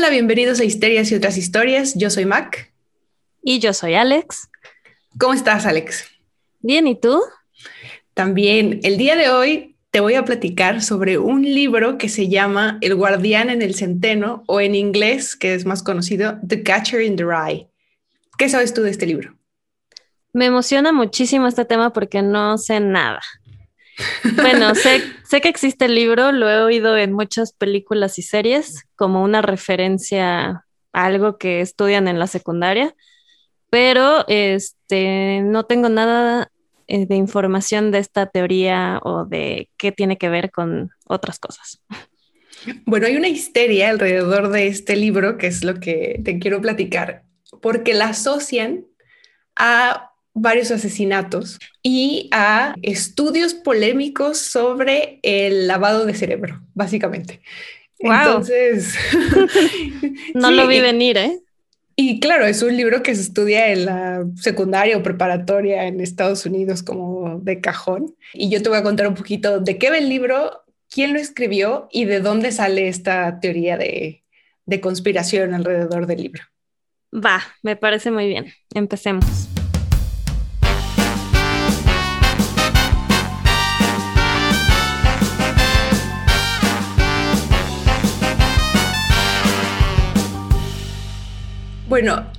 Hola, bienvenidos a Histerias y otras historias. Yo soy Mac. Y yo soy Alex. ¿Cómo estás, Alex? Bien, ¿y tú? También. El día de hoy te voy a platicar sobre un libro que se llama El guardián en el centeno o en inglés, que es más conocido, The Catcher in the Rye. ¿Qué sabes tú de este libro? Me emociona muchísimo este tema porque no sé nada. Bueno, sé, sé que existe el libro, lo he oído en muchas películas y series como una referencia a algo que estudian en la secundaria, pero este, no tengo nada eh, de información de esta teoría o de qué tiene que ver con otras cosas. Bueno, hay una histeria alrededor de este libro, que es lo que te quiero platicar, porque la asocian a varios asesinatos y a estudios polémicos sobre el lavado de cerebro, básicamente. Entonces, no lo vi venir, ¿eh? Y claro, es un libro que se estudia en la secundaria o preparatoria en Estados Unidos como de cajón. Y yo te voy a contar un poquito de qué va el libro, quién lo escribió y de dónde sale esta teoría de, de conspiración alrededor del libro. Va, me parece muy bien. Empecemos. Bueno,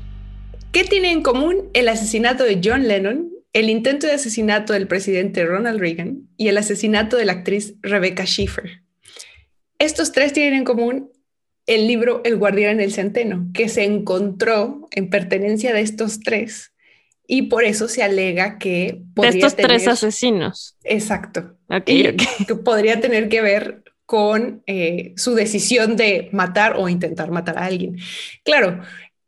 ¿qué tiene en común el asesinato de John Lennon, el intento de asesinato del presidente Ronald Reagan y el asesinato de la actriz Rebecca Schiffer? Estos tres tienen en común el libro El guardián en el centeno, que se encontró en pertenencia de estos tres y por eso se alega que podría de estos tres asesinos. Exacto. que podría tener que ver con eh, su decisión de matar o intentar matar a alguien. Claro,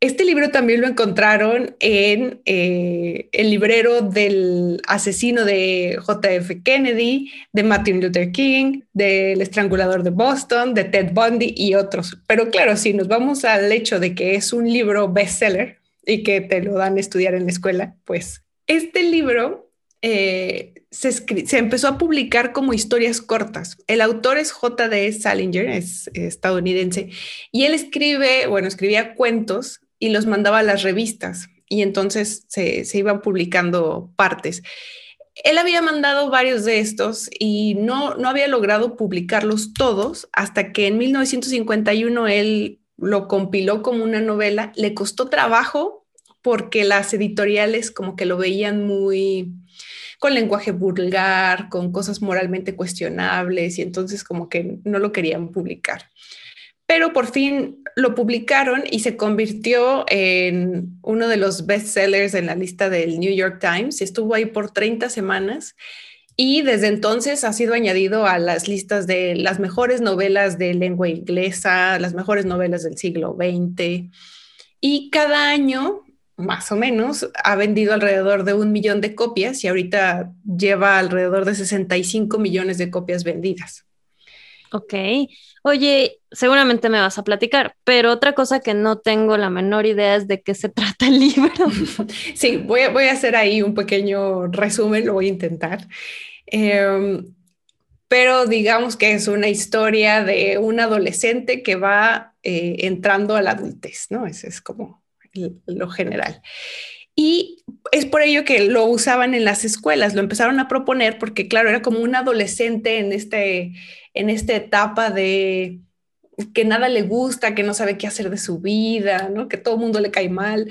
este libro también lo encontraron en eh, el librero del asesino de JF Kennedy, de Martin Luther King, del estrangulador de Boston, de Ted Bundy y otros. Pero claro, si nos vamos al hecho de que es un libro bestseller y que te lo dan a estudiar en la escuela, pues este libro eh, se, se, empezó a publicar como historias cortas. El autor es J.D. Salinger, es estadounidense, y él escribe, bueno, escribía cuentos y los mandaba a las revistas y entonces se, iban publicando partes. Él había mandado varios de estos y no, no había logrado publicarlos todos hasta que en 1951 él lo compiló como una novela. Le costó trabajo porque las editoriales como que lo veían muy con lenguaje vulgar, con cosas moralmente cuestionables y entonces como que no lo querían publicar pero por fin lo publicaron y se convirtió en uno de los bestsellers en la lista del New York Times. Estuvo ahí por 30 semanas y desde entonces ha sido añadido a las listas de las mejores novelas de lengua inglesa, las mejores novelas del siglo XX. Y cada año, más o menos, ha vendido alrededor de un millón de copias y ahorita lleva alrededor de 65 millones de copias vendidas. Ok. Oye, seguramente me vas a platicar, pero otra cosa que no tengo la menor idea es de qué se trata el libro. Sí, voy a, voy a hacer ahí un pequeño resumen, lo voy a intentar. Em, pero digamos que es una historia de un adolescente que va eh, entrando a la adultez, ¿no? Ese es como lo general. Y es por ello que lo usaban en las escuelas, lo empezaron a proponer porque, claro, era como un adolescente en, este, en esta etapa de que nada le gusta, que no sabe qué hacer de su vida, ¿no? que todo el mundo le cae mal.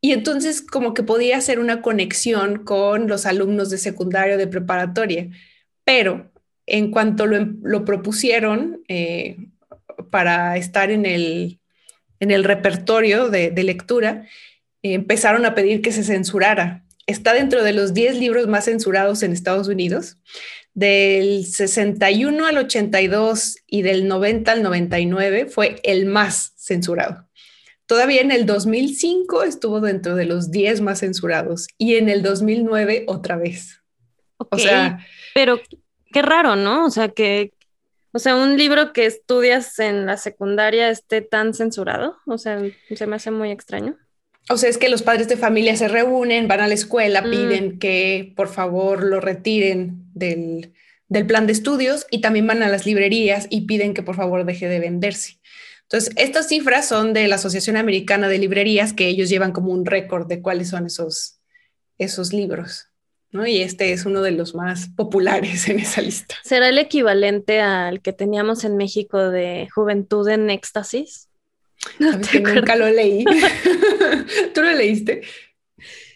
Y entonces como que podía hacer una conexión con los alumnos de secundario, de preparatoria. Pero en cuanto lo, propusieron eh, para estar en el, en el repertorio de, de lectura, empezaron a pedir que se censurara. Está dentro de los 10 libros más censurados en Estados Unidos. Del 61 al 82 y del 90 al 99 fue el más censurado. Todavía en el 2005 estuvo dentro de los 10 más censurados y en el 2009 otra vez. o sea, pero qué raro, ¿no? O sea, que o sea, un libro que estudias en la secundaria esté tan censurado, o sea, se me hace muy extraño. O sea, es que los padres de familia se reúnen, van a la escuela, mm. piden que por favor lo retiren del, plan de estudios y también van a las librerías y piden que por favor deje de venderse. Entonces, estas cifras son de la Asociación Americana de Librerías, que ellos llevan como un récord de cuáles son esos, esos libros. ¿no? Y este es uno de los más populares en esa lista. ¿Será el equivalente al que teníamos en México de Juventud en Éxtasis? No nunca lo leí. ¿Tú lo leíste?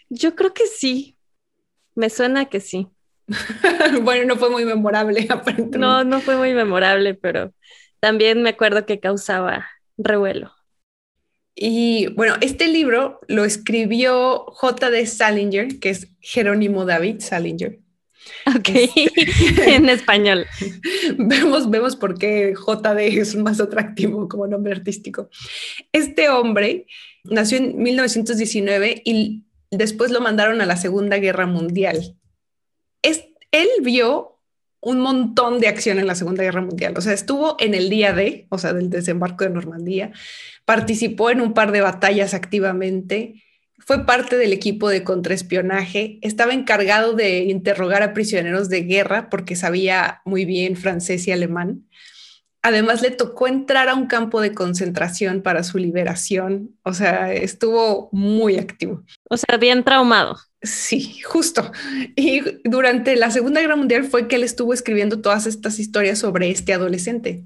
Yo creo que sí. Me suena que sí. bueno, no fue muy memorable, aparentemente. No, no fue muy memorable, pero también me acuerdo que causaba revuelo. Y bueno, este libro lo escribió J.D. Salinger, que es Jerónimo David Salinger. Ok, en español. vemos, vemos por qué JD es más atractivo como nombre artístico. Este hombre nació en 1919 y después lo mandaron a la Segunda Guerra Mundial. Es, él vio un montón de acción en la Segunda Guerra Mundial. O sea, estuvo en el día D, o sea, del desembarco de Normandía, participó en un par de batallas activamente, fue parte del equipo de contraespionaje, estaba encargado de interrogar a prisioneros de guerra porque sabía muy bien francés y alemán. Además, le tocó entrar a un campo de concentración para su liberación. O sea, estuvo muy activo. O sea, bien traumado. Sí, justo. Y durante la Segunda Guerra Mundial fue que él estuvo escribiendo todas estas historias sobre este adolescente.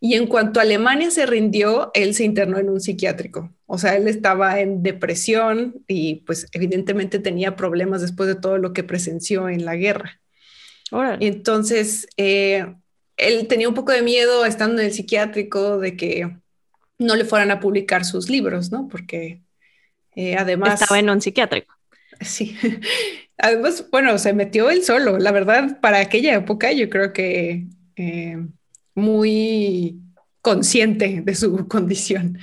Y en cuanto Alemania se rindió, él se internó en un psiquiátrico. O sea, él estaba en depresión y pues evidentemente tenía problemas después de todo lo que presenció en la guerra. Entonces, eh, él tenía un poco de miedo estando en el psiquiátrico de que no le fueran a publicar sus libros, ¿no? Porque eh, además... Estaba en un psiquiátrico. Sí. Además, bueno, se metió él solo. La verdad, para aquella época yo creo que eh, muy consciente de su condición.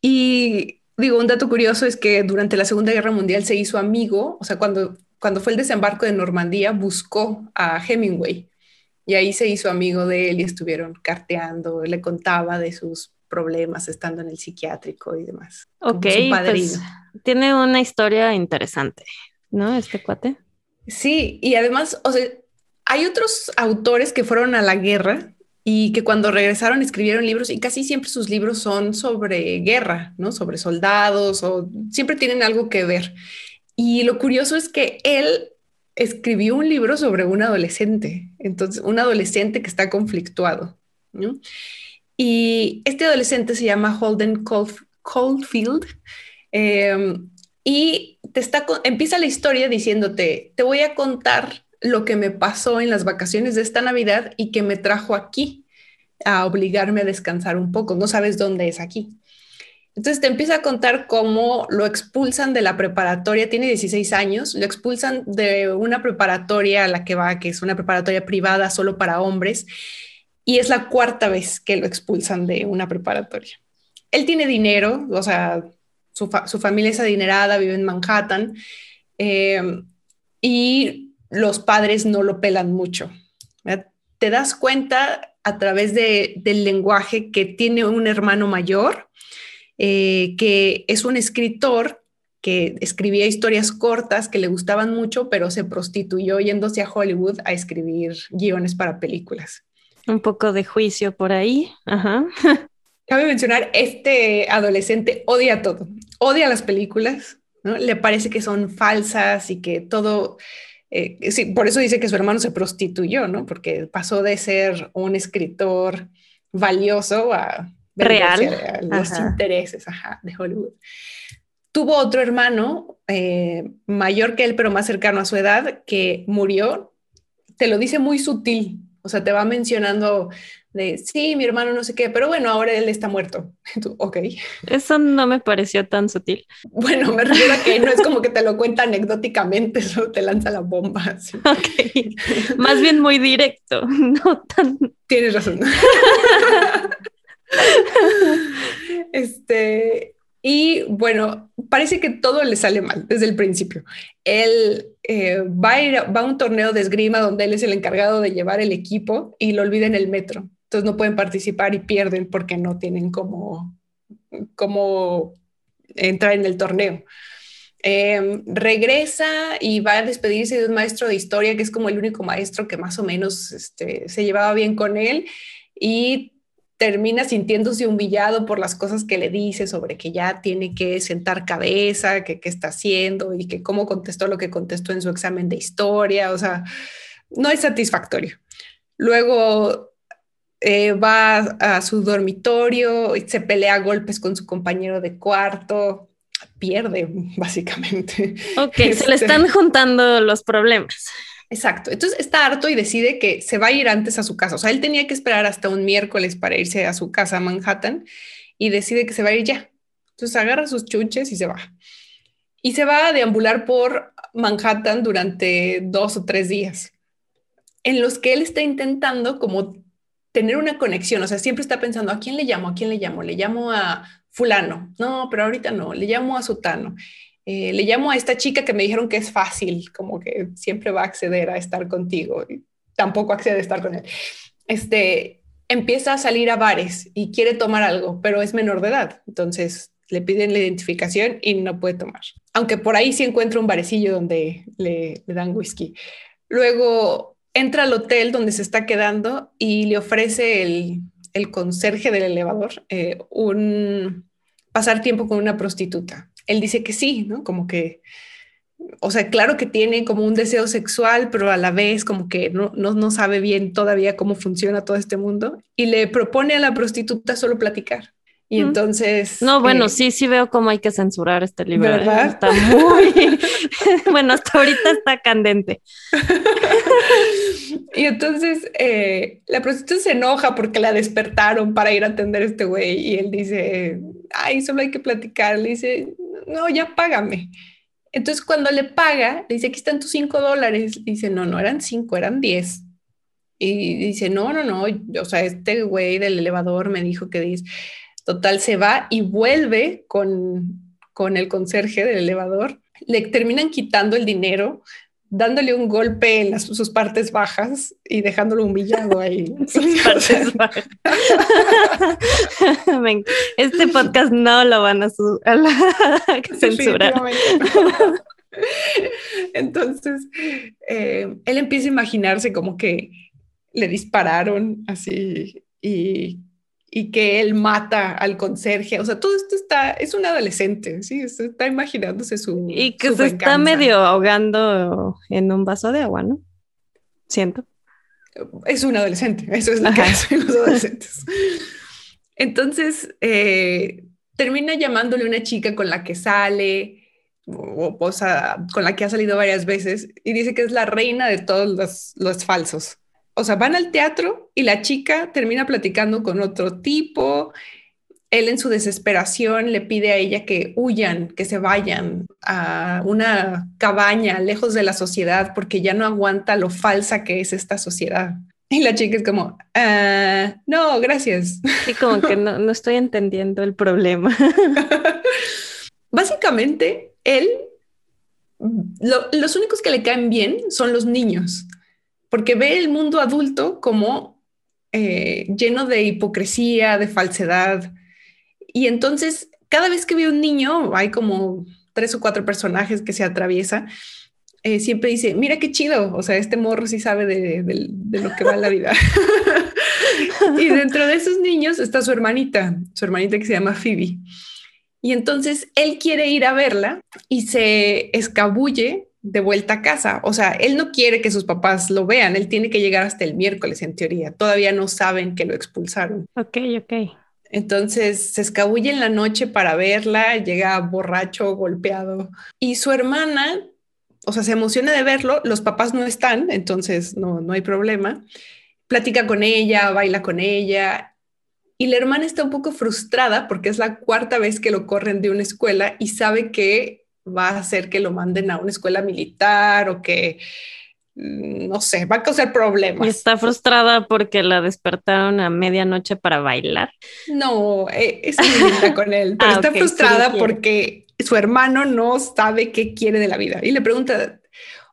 Y digo, un dato curioso es que durante la Segunda Guerra Mundial se hizo amigo, o sea, cuando, cuando fue el desembarco de Normandía, buscó a Hemingway y ahí se hizo amigo de él y estuvieron carteando, le contaba de sus problemas estando en el psiquiátrico y demás. Ok, pues, tiene una historia interesante, ¿no? Este cuate. Sí, y además, o sea, hay otros autores que fueron a la guerra y que cuando regresaron escribieron libros y casi siempre sus libros son sobre guerra, ¿no? Sobre soldados o siempre tienen algo que ver. Y lo curioso es que él escribió un libro sobre un adolescente, entonces un adolescente que está conflictuado. Y este adolescente se llama Holden Caulfield em, y te está, empieza la historia diciéndote, te voy a contar lo que me pasó en las vacaciones de esta Navidad y que me trajo aquí a obligarme a descansar un poco. No sabes dónde es aquí. Entonces te empieza a contar cómo lo expulsan de la preparatoria, tiene 16 años, lo expulsan de una preparatoria a la que va, que es una preparatoria privada solo para hombres, y es la cuarta vez que lo expulsan de una preparatoria. Él tiene dinero, o sea, su, familia es adinerada, vive en Manhattan, eh, y los padres no lo pelan mucho. Te das cuenta a través del lenguaje que tiene un hermano mayor, eh, que es un escritor que escribía historias cortas que le gustaban mucho, pero se prostituyó yéndose a Hollywood a escribir guiones para películas. Un poco de juicio por ahí. Ajá. Cabe mencionar, este adolescente odia todo, odia las películas, ¿no? Le parece que son falsas y que todo... Eh, sí, por eso dice que su hermano se prostituyó, ¿no? Porque pasó de ser un escritor valioso a real. los intereses de Hollywood. Tuvo otro hermano eh, mayor que él, pero más cercano a su edad, que murió. Te lo dice muy sutil, o sea, te va mencionando de, sí, mi hermano no sé qué, pero bueno, ahora él está muerto. ok. Eso no me pareció tan sutil. Bueno, me refiero a que no es como que te lo cuenta anecdóticamente, solo te lanza la bomba. Ok. Más bien muy directo, no tan... Tienes razón. este, y bueno, parece que todo le sale mal desde el principio. Él eh, va, a ir, va a un torneo de esgrima donde él es el encargado de llevar el equipo y lo olvida en el metro. Entonces no pueden participar y pierden porque no tienen como, como entrar en el torneo. Em, regresa y va a despedirse de un maestro de historia que es como el único maestro que más o menos este, se llevaba bien con él y termina sintiéndose humillado por las cosas que le dice sobre que ya tiene que sentar cabeza, que qué está haciendo y que cómo contestó lo que contestó en su examen de historia. O sea, no es satisfactorio. Luego eh, va a su dormitorio y se pelea a golpes con su compañero de cuarto. Pierde, básicamente. Ok, se le este están juntando los problemas. Exacto. Entonces está harto y decide que se va a ir antes a su casa. O sea, él tenía que esperar hasta un miércoles para irse a su casa a Manhattan y decide que se va a ir ya. Entonces agarra sus chuches y se va. Y se va a deambular por Manhattan durante dos o tres días, en los que él está intentando como tener una conexión. O sea, siempre está pensando, ¿a quién le llamo? ¿A quién le llamo? Le llamo a fulano. No, pero ahorita no. Le llamo a sutano. Eh, le llamo a esta chica que me dijeron que es fácil, como que siempre va a acceder a estar contigo y tampoco accede a estar con él. Este, empieza a salir a bares y quiere tomar algo, pero es menor de edad. Entonces le piden la identificación y no puede tomar. Aunque por ahí sí encuentra un barecillo donde le, dan whisky. Luego entra al hotel donde se está quedando y le ofrece el, el conserje del elevador eh, un pasar tiempo con una prostituta él dice que sí, ¿no? Como que, o sea, claro que tiene como un deseo sexual, pero a la vez como que no, no, sabe bien todavía cómo funciona todo este mundo y le propone a la prostituta solo platicar. Y entonces... No, bueno, eh, sí, sí veo cómo hay que censurar este libro. ¿eh? ¿verdad? Está muy... bueno, hasta ahorita está candente. y entonces eh, la prostituta se enoja porque la despertaron para ir a atender a este güey y él dice, ay, solo hay que platicar. Le dice, no, ya págame. Entonces cuando le paga, le dice, aquí están tus cinco dólares. Dice, no, no eran cinco, eran diez. Y dice, no, no, no, o sea, este güey del elevador me dijo que dice, total, se va y vuelve con, con el conserje del elevador. Le terminan quitando el dinero, dándole un golpe en sus partes bajas y dejándolo humillado ahí. sus partes bajas. este podcast no lo van a, censurar. Entonces, eh, él empieza a imaginarse como que le dispararon así y y que él mata al conserje. O sea, todo esto está, es un adolescente, ¿sí? Está imaginándose su. Y que se está medio ahogando en un vaso de agua, ¿no? Siento. Es un adolescente, eso es lo que hacen los adolescentes. Entonces, eh, termina llamándole una chica con la que sale, o, o, sea, con la que ha salido varias veces, y dice que es la reina de todos los, los falsos o sea, van al teatro y la chica termina platicando con otro tipo. Él en su desesperación le pide a ella que huyan, que se vayan a una cabaña lejos de la sociedad porque ya no aguanta lo falsa que es esta sociedad. Y la chica es como, ah, no, gracias. Sí, como que no, no estoy entendiendo el problema. Básicamente, él, los únicos que le caen bien son los niños porque ve el mundo adulto como eh, lleno de hipocresía, de falsedad. Y entonces, cada vez que ve un niño, hay como tres o cuatro personajes que se atraviesa, eh, siempre dice, mira qué chido, o sea, este morro sí sabe de, de lo que va la vida. y dentro de esos niños está su hermanita, su hermanita que se llama Phoebe. Y entonces él quiere ir a verla y se escabulle de vuelta a casa. O sea, él no quiere que sus papás lo vean, él tiene que llegar hasta el miércoles en teoría. Todavía no saben que lo expulsaron. Ok, ok. Entonces se escabulle en la noche para verla, llega borracho, golpeado. Y su hermana, o sea, se emociona de verlo, los papás no están, entonces no, no hay problema. Platica con ella, baila con ella. Y la hermana está un poco frustrada porque es la cuarta vez que lo corren de una escuela y sabe que va a hacer que lo manden a una escuela militar o que, mm, no sé, va a causar problemas. ¿Y está frustrada porque la despertaron a medianoche para bailar? No, eh, es con él, pero ah, está frustrada porque su hermano no sabe qué quiere de la vida y le pregunta,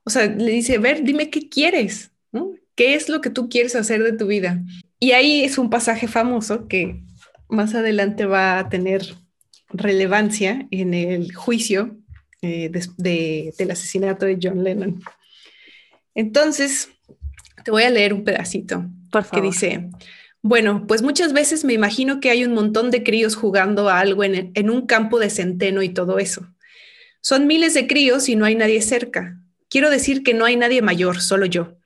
o sea, le dice, ver, dime qué quieres, ¿no? ¿Qué es lo que tú quieres hacer de tu vida? Y ahí es un pasaje famoso que más adelante va a tener relevancia en el juicio eh, del asesinato de John Lennon. Entonces, te voy a leer un pedacito Por que dice, Bueno, pues muchas veces me imagino que hay un montón de críos jugando a algo en, en un campo de centeno y todo eso. Son miles de críos y no hay nadie cerca. Quiero decir que no hay nadie mayor, solo yo.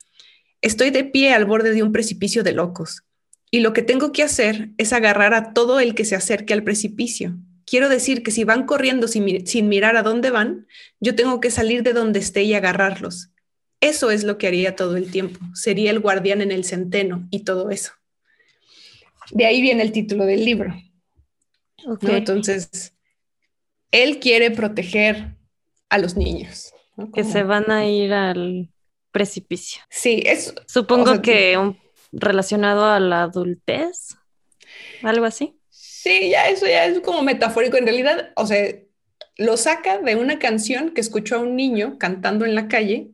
Estoy de pie al borde de un precipicio de locos. Y lo que tengo que hacer es agarrar a todo el que se acerque al precipicio. Quiero decir que si van corriendo sin, sin mirar a dónde van, yo tengo que salir de donde esté y agarrarlos. Eso es lo que haría todo el tiempo. Sería el guardián en el centeno y todo eso. De ahí viene el título del libro. Entonces, él quiere proteger a los niños. Que se van a ir al precipicio. Sí, es. Supongo que relacionado a la adultez, algo así. Sí, ya eso ya es como metafórico. En realidad, o sea, lo saca de una canción que escuchó a un niño cantando en la calle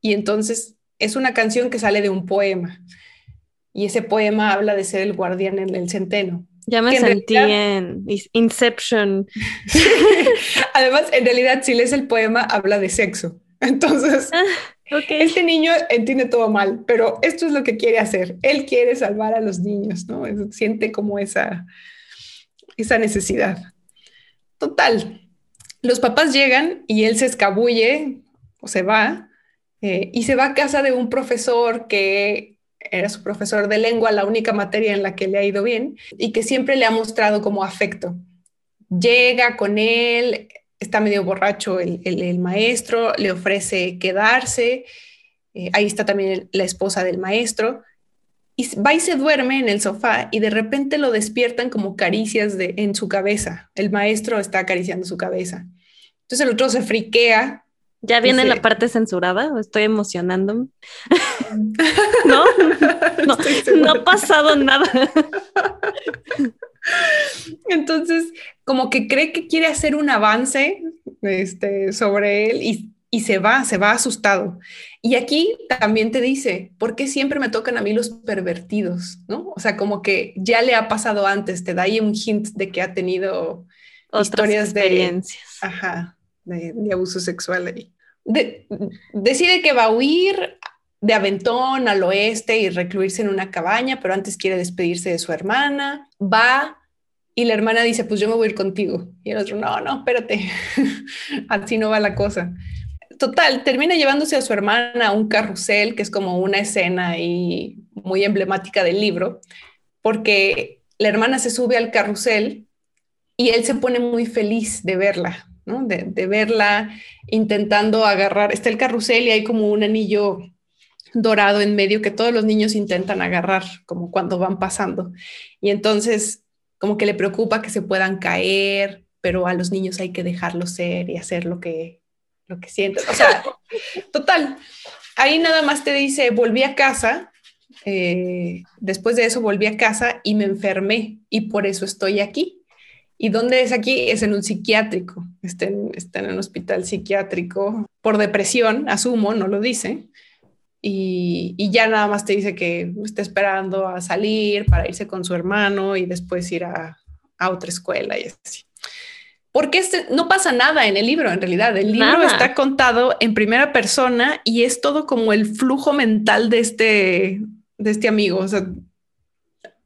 y entonces es una canción que sale de un poema. Y ese poema habla de ser el guardián en el centeno. Ya me sentí en Inception. Además, en realidad, si lees el poema, habla de sexo. Entonces, ah, este niño entiende todo mal, pero esto es lo que quiere hacer. Él quiere salvar a los niños, ¿no? Siente como esa, esa necesidad. Total. Los papás llegan y él se escabulle o se va eh, y se va a casa de un profesor que era su profesor de lengua, la única materia en la que le ha ido bien y que siempre le ha mostrado como afecto. Llega con él, está medio borracho el, maestro, le ofrece quedarse, eh, ahí está también la esposa del maestro, y va y se duerme en el sofá y de repente lo despiertan como caricias de, en su cabeza. El maestro está acariciando su cabeza. Entonces el otro se friquea ¿Ya viene la parte censurada? ¿Estoy emocionándome? ¿No? No, no ha pasado nada. Entonces, como que cree que quiere hacer un avance este, sobre él y, y, se va, se va asustado. Y aquí también te dice, ¿por qué siempre me tocan a mí los pervertidos? ¿No? O sea, como que ya le ha pasado antes, te da ahí un hint de que ha tenido historias de... Ajá, de, abuso sexual ahí. decide que va a huir de Aventón al oeste y recluirse en una cabaña, pero antes quiere despedirse de su hermana. Va y la hermana dice, pues yo me voy a ir contigo. Y el otro, no, no, espérate, así no va la cosa. Total, termina llevándose a su hermana a un carrusel, que es como una escena y muy emblemática del libro, porque la hermana se sube al carrusel y él se pone muy feliz de verla, de, verla intentando agarrar, está el carrusel y hay como un anillo dorado en medio que todos los niños intentan agarrar, como cuando van pasando. Y entonces, como que le preocupa que se puedan caer, pero a los niños hay que dejarlos ser y hacer lo que, lo que sienten. O sea, total, ahí nada más te dice, volví a casa, eh, después de eso volví a casa y me enfermé y por eso estoy aquí. ¿Y dónde es aquí? Es en un psiquiátrico, está en, en un hospital psiquiátrico por depresión, asumo, no lo dice. Y, y, ya nada más te dice que está esperando a salir para irse con su hermano y después ir a, a otra escuela y así. Porque este, no pasa nada en el libro, en realidad. El libro está contado en primera persona y es todo como el flujo mental de este, de este amigo. O sea,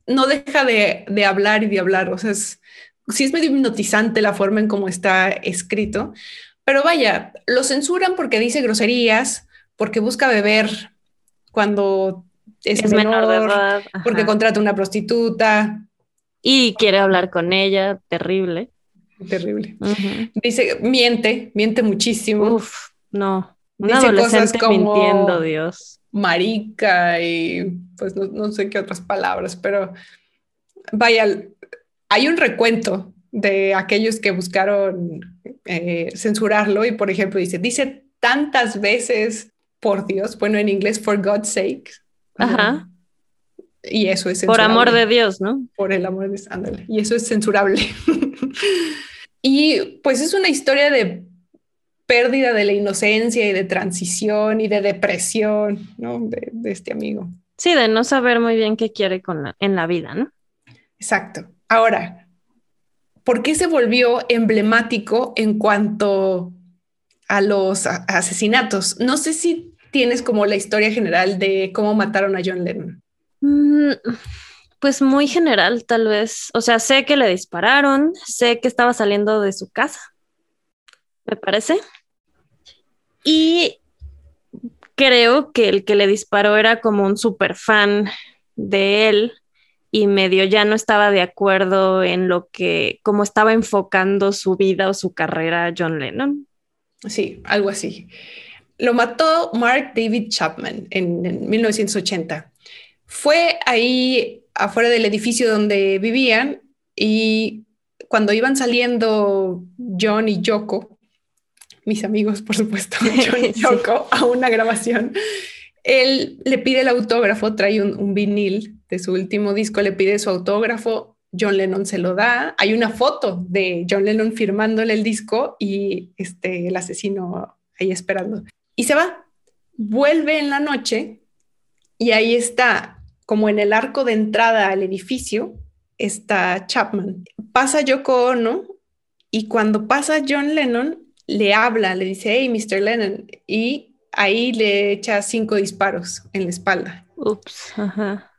no deja de, de hablar y de hablar. O sea, es, sí es medio hipnotizante la forma en cómo está escrito, pero vaya, lo censuran porque dice groserías, porque busca beber cuando es, menor, de edad, porque contrata una prostituta. Y quiere hablar con ella, terrible. Terrible. Dice, miente, miente muchísimo. Uf, no. Una dice adolescente cosas como mintiendo, Dios. Marica y pues no, no sé qué otras palabras, pero vaya, hay un recuento de aquellos que buscaron eh, censurarlo y, por ejemplo, dice, dice tantas veces, por Dios, bueno, en inglés, for God's sake. Ajá. Y eso es censurable. Por amor de Dios, ¿no? Por el amor de Dios, ándale. Y eso es censurable. y pues es una historia de pérdida de la inocencia y de transición y de depresión, ¿no? De, de este amigo. Sí, de no saber muy bien qué quiere con en la vida, ¿no? Exacto. Ahora, ¿por qué se volvió emblemático en cuanto a los asesinatos? No sé si tienes como la historia general de cómo mataron a John Lennon. Mm, pues muy general, tal vez. O sea, sé que le dispararon, sé que estaba saliendo de su casa, me parece. Y creo que el que le disparó era como un super fan de él y medio ya no estaba de acuerdo en lo que, cómo estaba enfocando su vida o su carrera John Lennon. Sí, algo así. Lo mató Mark David Chapman en, en 1980. Fue ahí afuera del edificio donde vivían y cuando iban saliendo John y Yoko, mis amigos, por supuesto, John y Yoko, a una grabación, él le pide el autógrafo, trae un, vinil de su último disco, le pide su autógrafo, John Lennon se lo da, hay una foto de John Lennon firmándole el disco y este, el asesino ahí esperando. Y se va, vuelve en la noche y ahí está como en el arco de entrada al edificio, está Chapman. Pasa Yoko Ono y cuando pasa John Lennon, le habla, le dice, hey, Mr. Lennon, y ahí le echa cinco disparos en la espalda. Ups,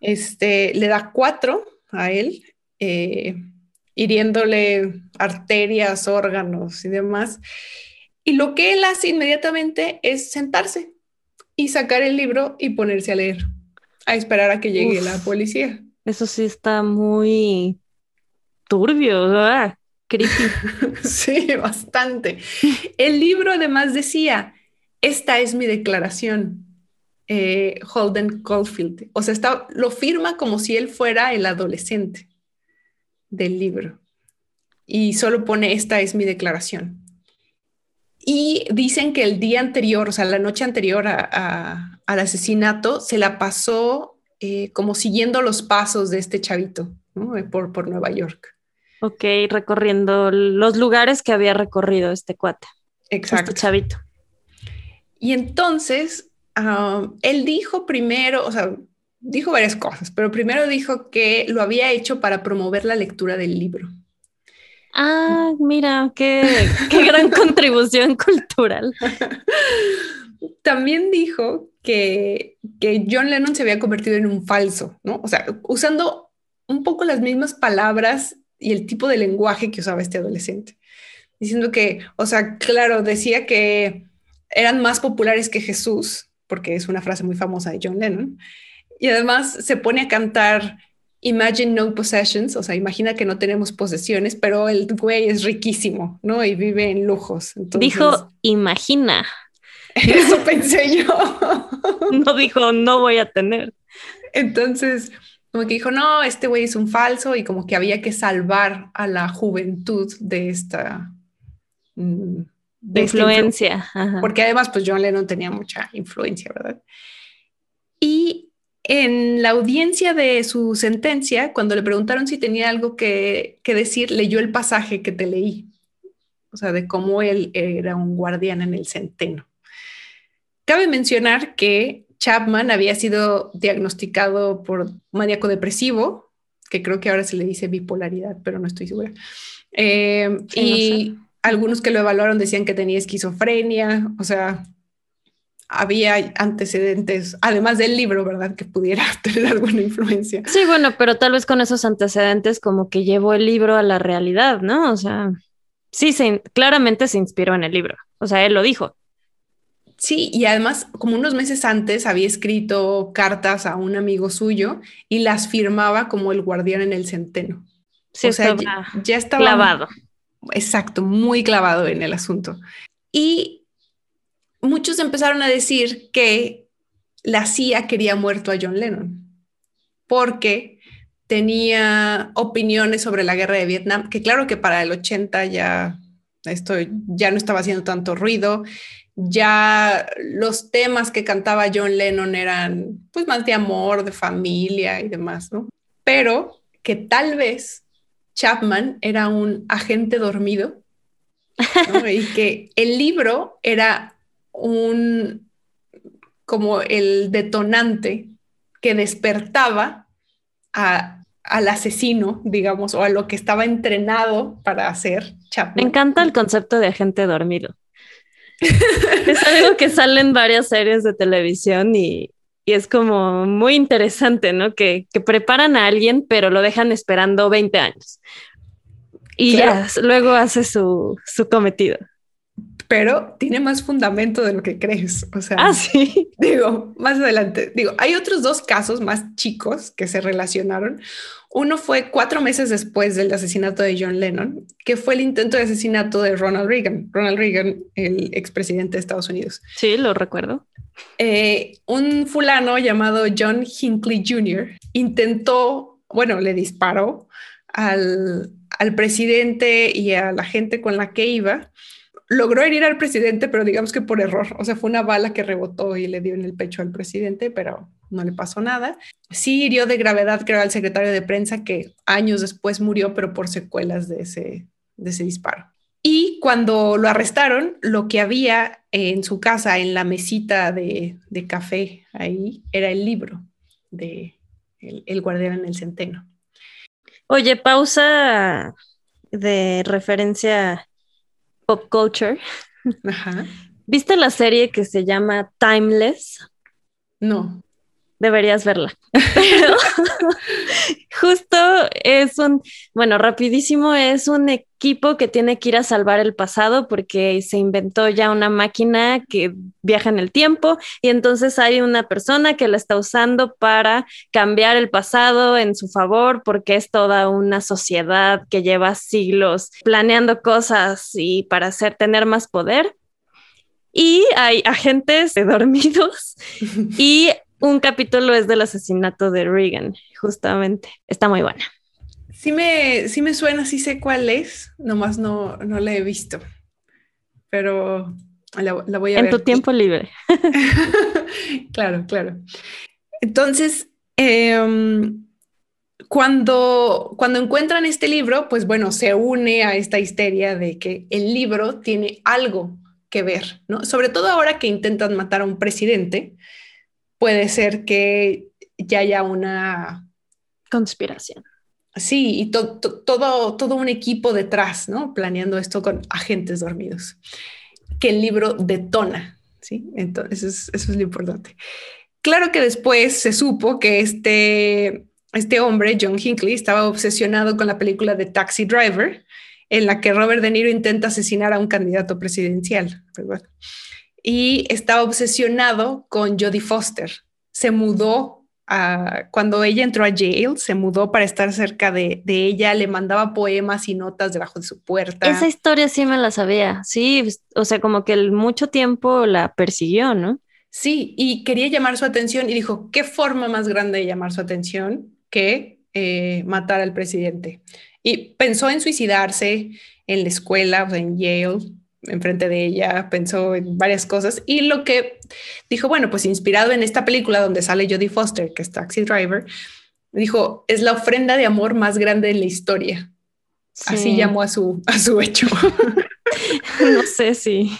Este, le da cuatro a él, eh, hiriéndole arterias, órganos y demás. Y lo que él hace inmediatamente es sentarse y sacar el libro y ponerse a leer a esperar a que llegue la policía. Eso sí está muy turbio, ¿verdad? Creepy. sí, bastante. El libro además decía, esta es mi declaración, eh, Holden Caulfield. O sea, está, lo firma como si él fuera el adolescente del libro. Y solo pone, esta es mi declaración. Y dicen que el día anterior, o sea, la noche anterior al asesinato, se la pasó eh, como siguiendo los pasos de este chavito por, por Nueva York. Ok, recorriendo los lugares que había recorrido este cuate. Exacto. Este chavito. Y entonces, ah, él dijo primero, o sea, dijo varias cosas, pero primero dijo que lo había hecho para promover la lectura del libro. Ah, mira, qué, gran contribución cultural. También dijo que, que John Lennon se había convertido en un falso, ¿no? O sea, usando un poco las mismas palabras y el tipo de lenguaje que usaba este adolescente. Diciendo que, o sea, claro, decía que eran más populares que Jesús, porque es una frase muy famosa de John Lennon. Y además se pone a cantar Imagine no possessions, o sea, imagina que no tenemos posesiones, pero el güey es riquísimo, ¿no? Y vive en lujos. Dijo, imagina. Eso pensé yo. no dijo, no voy a tener. Entonces, como que dijo, no, este güey es un falso y como que había que salvar a la juventud de esta... Mm, de influencia. Porque además, pues John Lennon tenía mucha influencia, ¿verdad? Y en la audiencia de su sentencia, cuando le preguntaron si tenía algo que, decir, leyó el pasaje que te leí, o sea, de cómo él era un guardián en el centeno. Cabe mencionar que Chapman había sido diagnosticado por maníaco depresivo, que creo que ahora se le dice bipolaridad, pero no estoy segura. Eh, y algunos que lo evaluaron decían que tenía esquizofrenia, o sea, había antecedentes, además del libro, ¿verdad? Que pudiera tener alguna influencia. Sí, bueno, pero tal vez con esos antecedentes como que llevó el libro a la realidad, ¿no? O sea, sí, se, claramente se inspiró en el libro, o sea, él lo dijo. Sí, y además, como unos meses antes había escrito cartas a un amigo suyo y las firmaba como el guardián en el centeno. Sí, o sea, ya, ya estaba clavado. Exacto, muy clavado en el asunto. Y muchos empezaron a decir que la CIA quería muerto a John Lennon porque tenía opiniones sobre la guerra de Vietnam, que claro que para el 80 ya esto ya no estaba haciendo tanto ruido, ya los temas que cantaba John Lennon eran pues más de amor, de familia y demás, ¿no? Pero que tal vez Chapman era un agente dormido y que el libro era un como el detonante que despertaba al asesino, digamos, o a lo que estaba entrenado para hacer Me encanta el concepto de agente dormido. es algo que sale en varias series de televisión y y es como muy interesante, ¿no? Que, preparan a alguien, pero lo dejan esperando 20 años. Y ya luego hace su, su cometido pero tiene más fundamento de lo que crees. O sea, ah, sí. Digo, más adelante, digo, hay otros dos casos más chicos que se relacionaron. Uno fue cuatro meses después del asesinato de John Lennon, que fue el intento de asesinato de Ronald Reagan. Ronald Reagan, el expresidente de Estados Unidos. Sí, lo recuerdo. Eh, un fulano llamado John Hinckley Jr. intentó, bueno, le disparó al, al presidente y a la gente con la que iba logró herir al presidente, pero digamos que por error. O sea, fue una bala que rebotó y le dio en el pecho al presidente, pero no le pasó nada. Sí hirió de gravedad, creo, al secretario de prensa que años después murió, pero por secuelas de ese, de ese disparo. Y cuando lo arrestaron, lo que había en su casa, en la mesita de, de café, ahí, era el libro de el, el guardián en el centeno. Oye, pausa de referencia pop culture. ¿Viste la serie que se llama Timeless? No. Deberías verla. justo es un, bueno, rapidísimo, es un equipo que tiene que ir a salvar el pasado porque se inventó ya una máquina que viaja en el tiempo y entonces hay una persona que la está usando para cambiar el pasado en su favor porque es toda una sociedad que lleva siglos planeando cosas y para hacer tener más poder y hay agentes dormidos y un capítulo es del asesinato de Reagan, justamente. Está muy buena. Sí me, sí me suena, sí sé cuál es, nomás no, no la he visto, pero la, voy a ver. En tu tiempo libre. claro, claro. Entonces, em, cuando, cuando encuentran este libro, pues bueno, se une a esta histeria de que el libro tiene algo que ver, ¿no? Sobre todo ahora que intentan matar a un presidente, puede ser que ya haya una conspiración. Sí, y todo, todo un equipo detrás, ¿no? Planeando esto con agentes dormidos, que el libro detona, ¿sí? Entonces, eso es lo importante. Claro que después se supo que este, este hombre, John Hinckley, estaba obsesionado con la película de Taxi Driver, en la que Robert De Niro intenta asesinar a un candidato presidencial. ¿verdad? Y estaba obsesionado con Jodie Foster. Se mudó a, cuando ella entró a Yale, se mudó para estar cerca de, ella, le mandaba poemas y notas debajo de su puerta. Esa historia sí me la sabía, sí, o sea, como que el mucho tiempo la persiguió, ¿no? Sí, y quería llamar su atención y dijo, ¿qué forma más grande de llamar su atención que eh, matar al presidente? Y pensó en suicidarse en la escuela, en Yale, enfrente de ella, pensó en varias cosas y lo que dijo, bueno, pues inspirado en esta película donde sale Jodie Foster, que es Taxi Driver, dijo, es la ofrenda de amor más grande en la historia. Así llamó a su, a su hecho. no sé si,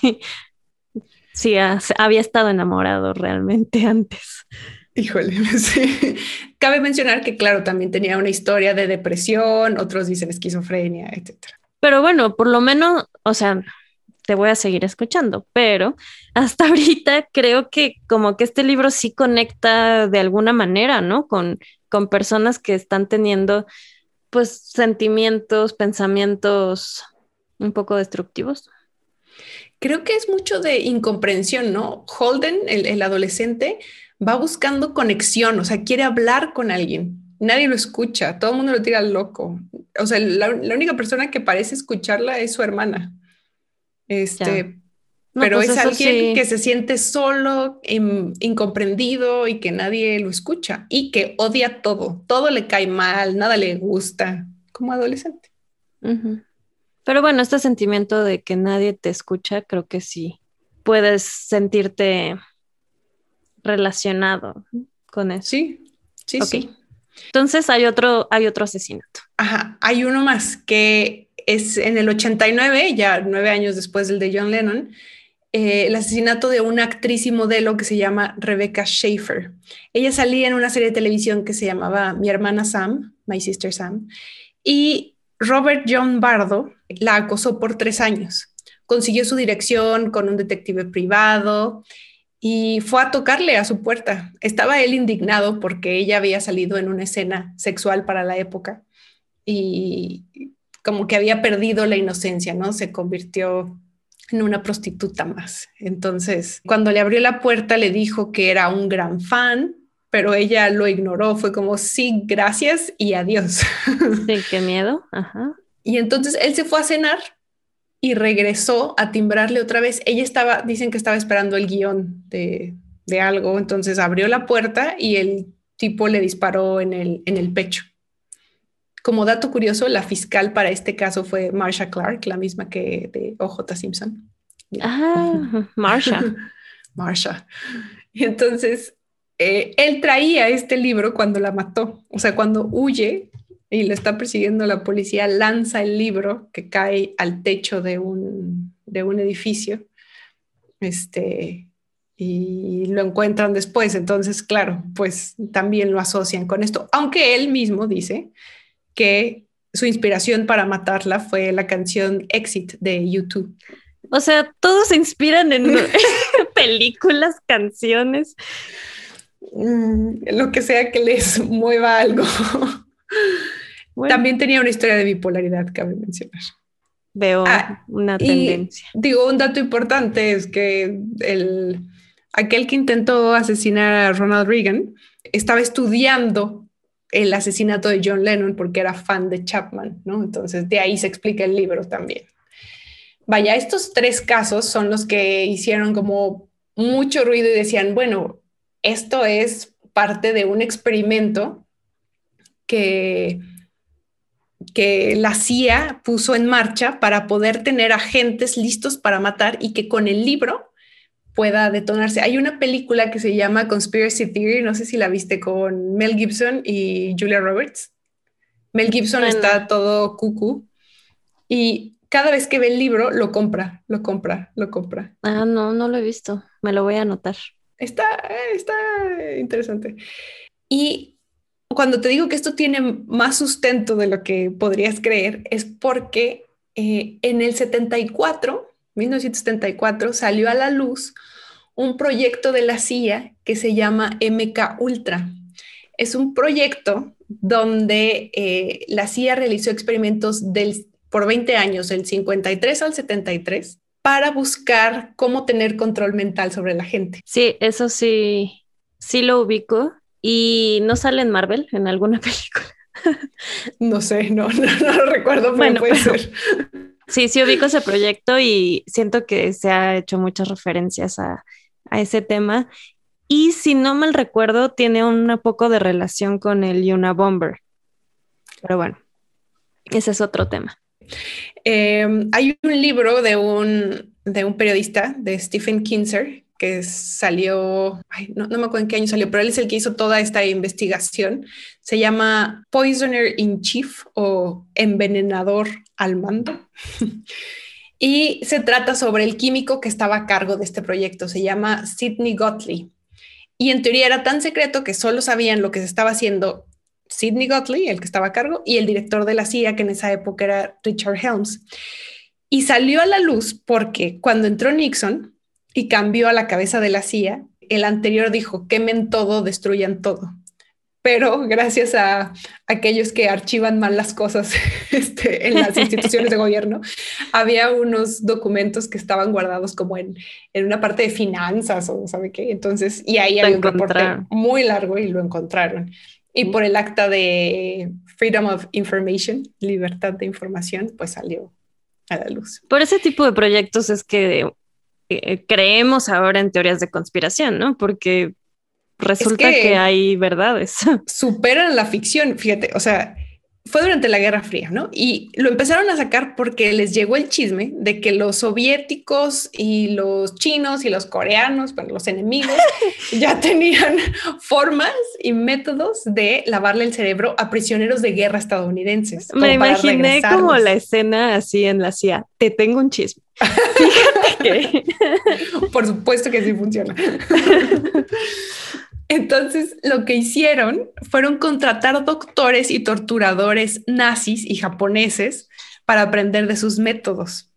si había estado enamorado realmente antes. Híjole, sí. Cabe mencionar que, claro, también tenía una historia de depresión, otros dicen esquizofrenia, etcétera. Pero bueno, por lo menos, o sea, te voy a seguir escuchando, pero hasta ahorita creo que como que este libro sí conecta de alguna manera, ¿no? Con, con personas que están teniendo pues sentimientos, pensamientos un poco destructivos. Creo que es mucho de incomprensión, ¿no? Holden, el, adolescente, va buscando conexión, o sea, quiere hablar con alguien. Nadie lo escucha, todo el mundo lo tira loco. O sea, la única persona que parece escucharla es su hermana. Este, pero pues es alguien que se siente solo, incomprendido y que nadie lo escucha y que odia todo. Todo le cae mal, nada le gusta como adolescente. Pero bueno, este sentimiento de que nadie te escucha, creo que sí puedes sentirte relacionado con eso. Sí, sí, sí. Entonces hay otro, hay otro asesinato. Ajá, hay uno más que es en el 89, ya nueve años después del de John Lennon, eh, el asesinato de una actriz y modelo que se llama Rebecca Schaefer. Ella salía en una serie de televisión que se llamaba Mi hermana Sam, My Sister Sam, y Robert John Bardo la acosó por tres años. Consiguió su dirección con un detective privado y fue a tocarle a su puerta. Estaba él indignado porque ella había salido en una escena sexual para la época y como que había perdido la inocencia, ¿no? Se convirtió en una prostituta más. Entonces, cuando le abrió la puerta, le dijo que era un gran fan, pero ella lo ignoró. Fue como, sí, gracias y adiós. Sí, qué miedo. Ajá. Y entonces él se fue a cenar y regresó a timbrarle otra vez. Ella estaba, dicen que estaba esperando el guion de, de algo, entonces abrió la puerta y el tipo le disparó en el, en el pecho. Como dato curioso, la fiscal para este caso fue Marsha Clark, la misma que de OJ Simpson. Ah, Marsha. Marsha. Y entonces, eh, él traía este libro cuando la mató, o sea, cuando huye y lo está persiguiendo la policía, lanza el libro que cae al techo de un, de un edificio. Este, y lo encuentran después. Entonces, claro, pues también lo asocian con esto, aunque él mismo dice que su inspiración para matarla fue la canción Exit de YouTube. O sea, todos se inspiran en películas, canciones. Mm, lo que sea que les mueva algo. También tenía una historia de bipolaridad, cabe mencionar. Veo ah, una tendencia. Digo, un dato importante es que el, aquel que intentó asesinar a Ronald Reagan estaba estudiando el asesinato de John Lennon porque era fan de Chapman, ¿no? Entonces de ahí se explica el libro también. Vaya, estos tres casos son los que hicieron como mucho ruido y decían, bueno, esto es parte de un experimento que, que la CIA puso en marcha para poder tener agentes listos para matar y que con el libro pueda detonarse. Hay una película que se llama Conspiracy Theory, no sé si la viste con Mel Gibson y Julia Roberts. Mel Gibson está todo cucú y cada vez que ve el libro lo compra, lo compra, lo compra. Ah, no, no lo he visto. Me lo voy a anotar. Está, está interesante. Y cuando te digo que esto tiene más sustento de lo que podrías creer, es porque eh, en el 74 1974, salió a la luz un proyecto de la CIA que se llama MK Ultra. Es un proyecto donde eh, la CIA realizó experimentos del, por 20 años, del 53 al 73, para buscar cómo tener control mental sobre la gente. Sí, eso sí, sí lo ubico. ¿Y no sale en Marvel en alguna película? no sé, no, no, lo recuerdo, pero bueno, puede ser. Sí, sí ubico ese proyecto y siento que se ha hecho muchas referencias a, ese tema. Y si no mal recuerdo, tiene un poco de relación con el Unabomber. Pero bueno, ese es otro tema. Em, hay un libro de un, de un periodista, de Stephen Kinzer, que salió, no, no, me acuerdo en qué año salió, pero él es el que hizo toda esta investigación. Se llama Poisoner in Chief o Envenenador al mando. y se trata sobre el químico que estaba a cargo de este proyecto. Se llama Sidney Gottlieb. Y en teoría era tan secreto que solo sabían lo que se estaba haciendo Sidney Gottlieb, el que estaba a cargo, y el director de la CIA, que en esa época era Richard Helms. Y salió a la luz porque cuando entró Nixon, y cambió a la cabeza de la CIA. El anterior dijo, quemen todo, destruyan todo. Pero gracias a aquellos que archivan mal las cosas este, en las instituciones de gobierno, había unos documentos que estaban guardados como en, en una parte de finanzas o sabe qué. Entonces, y ahí había un reporte muy largo y lo encontraron. Y por el acta de Freedom of Information, libertad de información, pues salió a la luz. Por ese tipo de proyectos es que eh, creemos ahora en teorías de conspiración, ¿no? Porque resulta que, hay verdades. Superan la ficción, fíjate, o sea, fue durante la Guerra Fría, ¿no? Y lo empezaron a sacar porque les llegó el chisme de que los soviéticos y los chinos y los coreanos, bueno, los enemigos, ya tenían formas y métodos de lavarle el cerebro a prisioneros de guerra estadounidenses. Me imaginé como la escena así en la CIA. Te tengo un chisme. Fíjate que... Por supuesto que sí funciona. Entonces, lo que hicieron fueron contratar doctores y torturadores nazis y japoneses para aprender de sus métodos.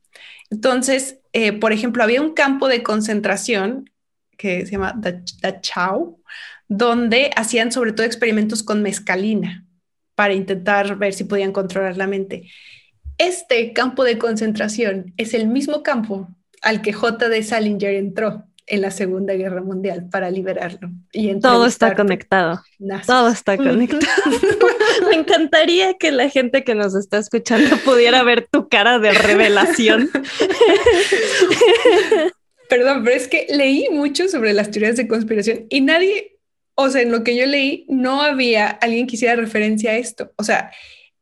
Entonces, eh, por ejemplo, había un campo de concentración que se llama Da Chao, donde hacían sobre todo experimentos con mescalina para intentar ver si podían controlar la mente. Este campo de concentración es el mismo campo al que J. de Salinger entró en la Segunda Guerra Mundial para liberarlo. Y Todo está conectado. Todo está conectado. Me encantaría que la gente que nos está escuchando pudiera ver tu cara de revelación. Perdón, pero es que leí mucho sobre las teorías de conspiración y nadie, o sea, en lo que yo leí, no había alguien que hiciera referencia a esto. O sea,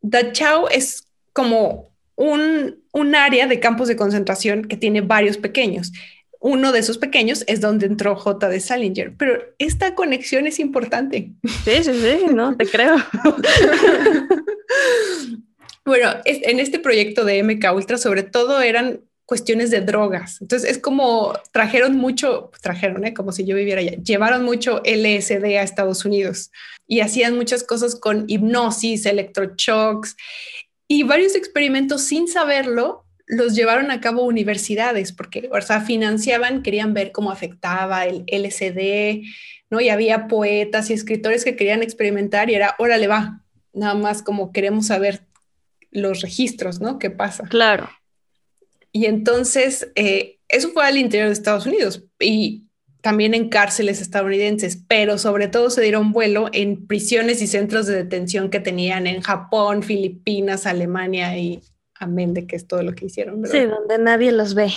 Dachau es como un, un área de campos de concentración que tiene varios pequeños uno de esos pequeños es donde entró J de Salinger, pero esta conexión es importante. Sí, sí, sí, no, te creo. bueno, en este proyecto de MK Ultra sobre todo eran cuestiones de drogas. Entonces es como trajeron mucho, trajeron, ¿eh? como si yo viviera allá, llevaron mucho LSD a Estados Unidos y hacían muchas cosas con hipnosis, electroshocks y varios experimentos sin saberlo los llevaron a cabo universidades porque, o sea, financiaban, querían ver cómo afectaba el LCD, ¿no? Y había poetas y escritores que querían experimentar y era, órale, va, nada más como queremos saber los registros, ¿no? ¿Qué pasa? Claro. Y entonces, eh, eso fue al interior de Estados Unidos y también en cárceles estadounidenses, pero sobre todo se dieron vuelo en prisiones y centros de detención que tenían en Japón, Filipinas, Alemania y amén de que es todo lo que hicieron. Sí, donde nadie los ve.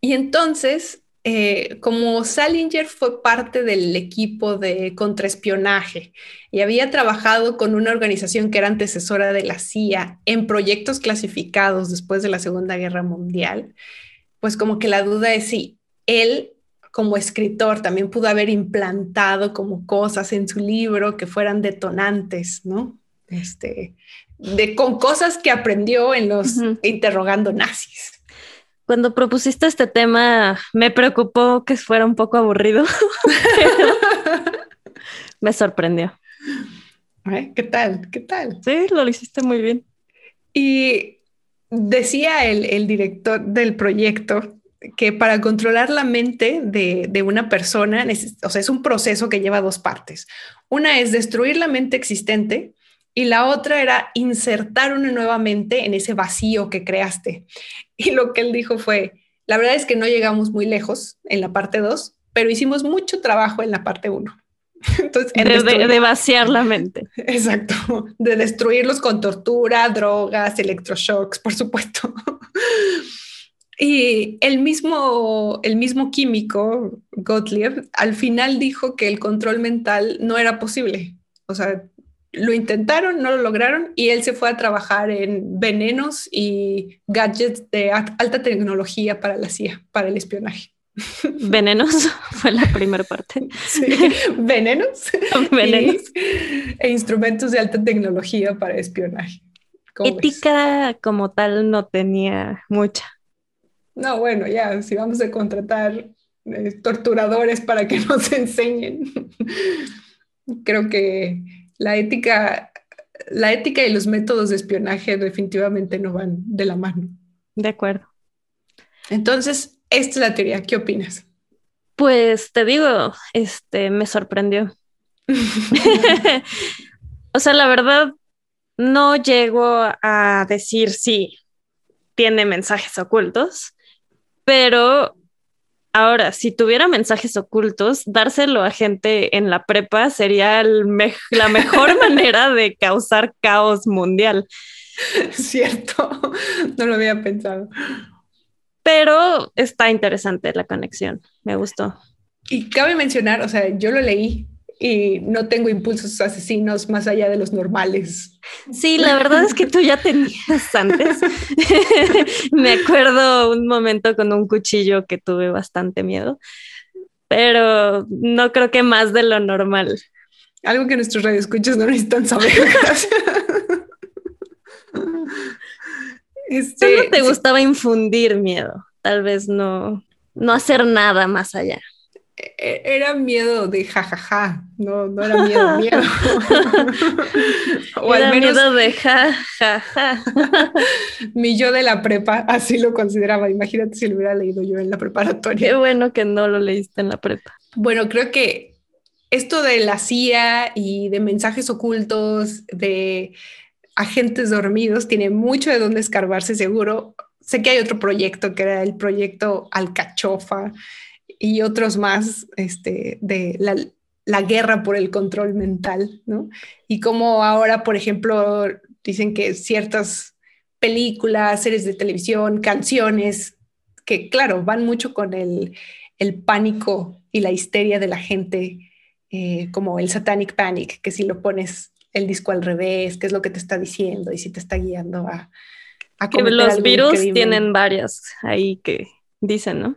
Y entonces, eh, como Salinger fue parte del equipo de contraespionaje y había trabajado con una organización que era antecesora de la CIA en proyectos clasificados después de la Segunda Guerra Mundial, pues como que la duda es si él como escritor también pudo haber implantado como cosas en su libro que fueran detonantes, ¿no? Este, de, con cosas que aprendió en los interrogando nazis. Cuando propusiste este tema, me preocupó que fuera un poco aburrido. me sorprendió. ¿Qué tal? ¿Qué tal? Sí, lo hiciste muy bien. Y decía el, el director del proyecto que para controlar la mente de, de una persona, o sea, es un proceso que lleva dos partes. Una es destruir la mente existente y la otra era insertar una nuevamente en ese vacío que creaste. Y lo que él dijo fue, la verdad es que no llegamos muy lejos en la parte 2, pero hicimos mucho trabajo en la parte 1. Entonces, de, de, vaciar la mente. Exacto, de destruirlos con tortura, drogas, electroshocks, por supuesto. Y el mismo, el mismo químico, Gottlieb, al final dijo que el control mental no era posible. O sea, lo intentaron, no lo lograron y él se fue a trabajar en venenos y gadgets de alta tecnología para la CIA, para el espionaje. Venenos fue la primera parte. Sí, venenos. venenos. e instrumentos de alta tecnología para espionaje. Ética como tal no tenía mucha. No, bueno, ya, si vamos a contratar eh, torturadores para que nos enseñen, creo que la ética, la ética y los métodos de espionaje definitivamente no van de la mano. De acuerdo. Entonces, esta es la teoría. ¿Qué opinas? Pues te digo, este me sorprendió. o sea, la verdad, no llego a decir si tiene mensajes ocultos, pero Ahora, si tuviera mensajes ocultos, dárselo a gente en la prepa sería la mejor manera de causar caos mundial. Cierto, no lo había pensado. Pero está interesante la conexión, me gustó. Y cabe mencionar, o sea, yo lo leí y no tengo impulsos asesinos más allá de los normales. Sí, la verdad es que tú ya tenías antes. Me acuerdo un momento con un cuchillo que tuve bastante miedo, pero no creo que más de lo normal. Algo que nuestros radioescuchas no necesitan saber. este, Solo te gustaba infundir miedo, tal vez no, no hacer nada más allá. E-, era miedo de jajaja, no, no era miedo, miedo. o era al menos miedo de jajaja. mi yo de la prepa así lo consideraba. Imagínate si lo hubiera leído yo en la preparatoria. Qué bueno que no lo leíste en la prepa. Bueno, creo que esto de la CIA y de mensajes ocultos, de agentes dormidos, tiene mucho de dónde escarbarse seguro. Sé que hay otro proyecto que era el proyecto Alcachofa y otros más este, de la, guerra por el control mental, ¿no? Y como ahora, por ejemplo, dicen que ciertas películas, series de televisión, canciones, que claro, van mucho con el, pánico y la histeria de la gente, eh, como el Satanic Panic, que si lo pones el disco al revés, qué es lo que te está diciendo y si te está guiando a... a que los virus tienen varias ahí que dicen, ¿no?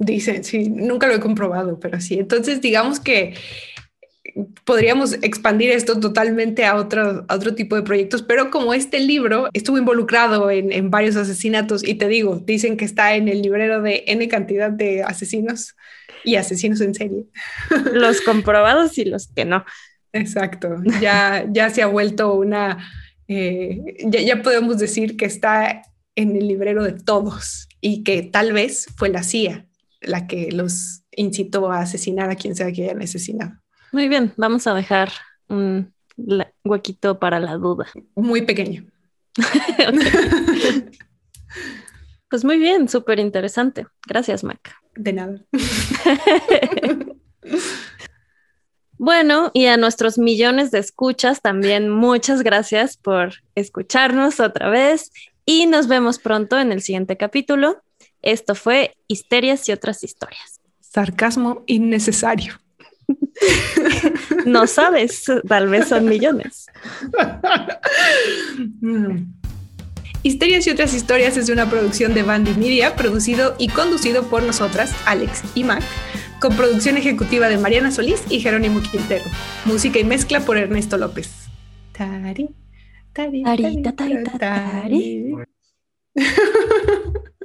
Dicen, sí, nunca lo he comprobado, pero sí. Entonces, digamos que podríamos expandir esto totalmente a otro, otro tipo de proyectos, pero como este libro estuvo involucrado en, en, varios asesinatos y te digo, dicen que está en el librero de N cantidad de asesinos y asesinos en serie. Los comprobados y los que no. Exacto, ya, ya se ha vuelto una, eh, ya, ya podemos decir que está en el librero de todos y que tal vez fue la CIA la que los incitó a asesinar a quien sea que hayan asesinado. Muy bien, vamos a dejar un huequito para la duda. Muy pequeño. pues muy bien, súper interesante. Gracias, Mac. De nada. Bueno, y a nuestros millones de escuchas también muchas gracias por escucharnos otra vez y nos vemos pronto en el siguiente capítulo. Esto fue Histerias y otras historias. Sarcasmo innecesario. no sabes, tal vez son millones. Histerias y otras historias es una producción de Bandy Media, producido y conducido por nosotras, Alex y Mac, con producción ejecutiva de Mariana Solís y Jerónimo Quintero. Música y mezcla por Ernesto López. Tari, tari, tari, tari, tari.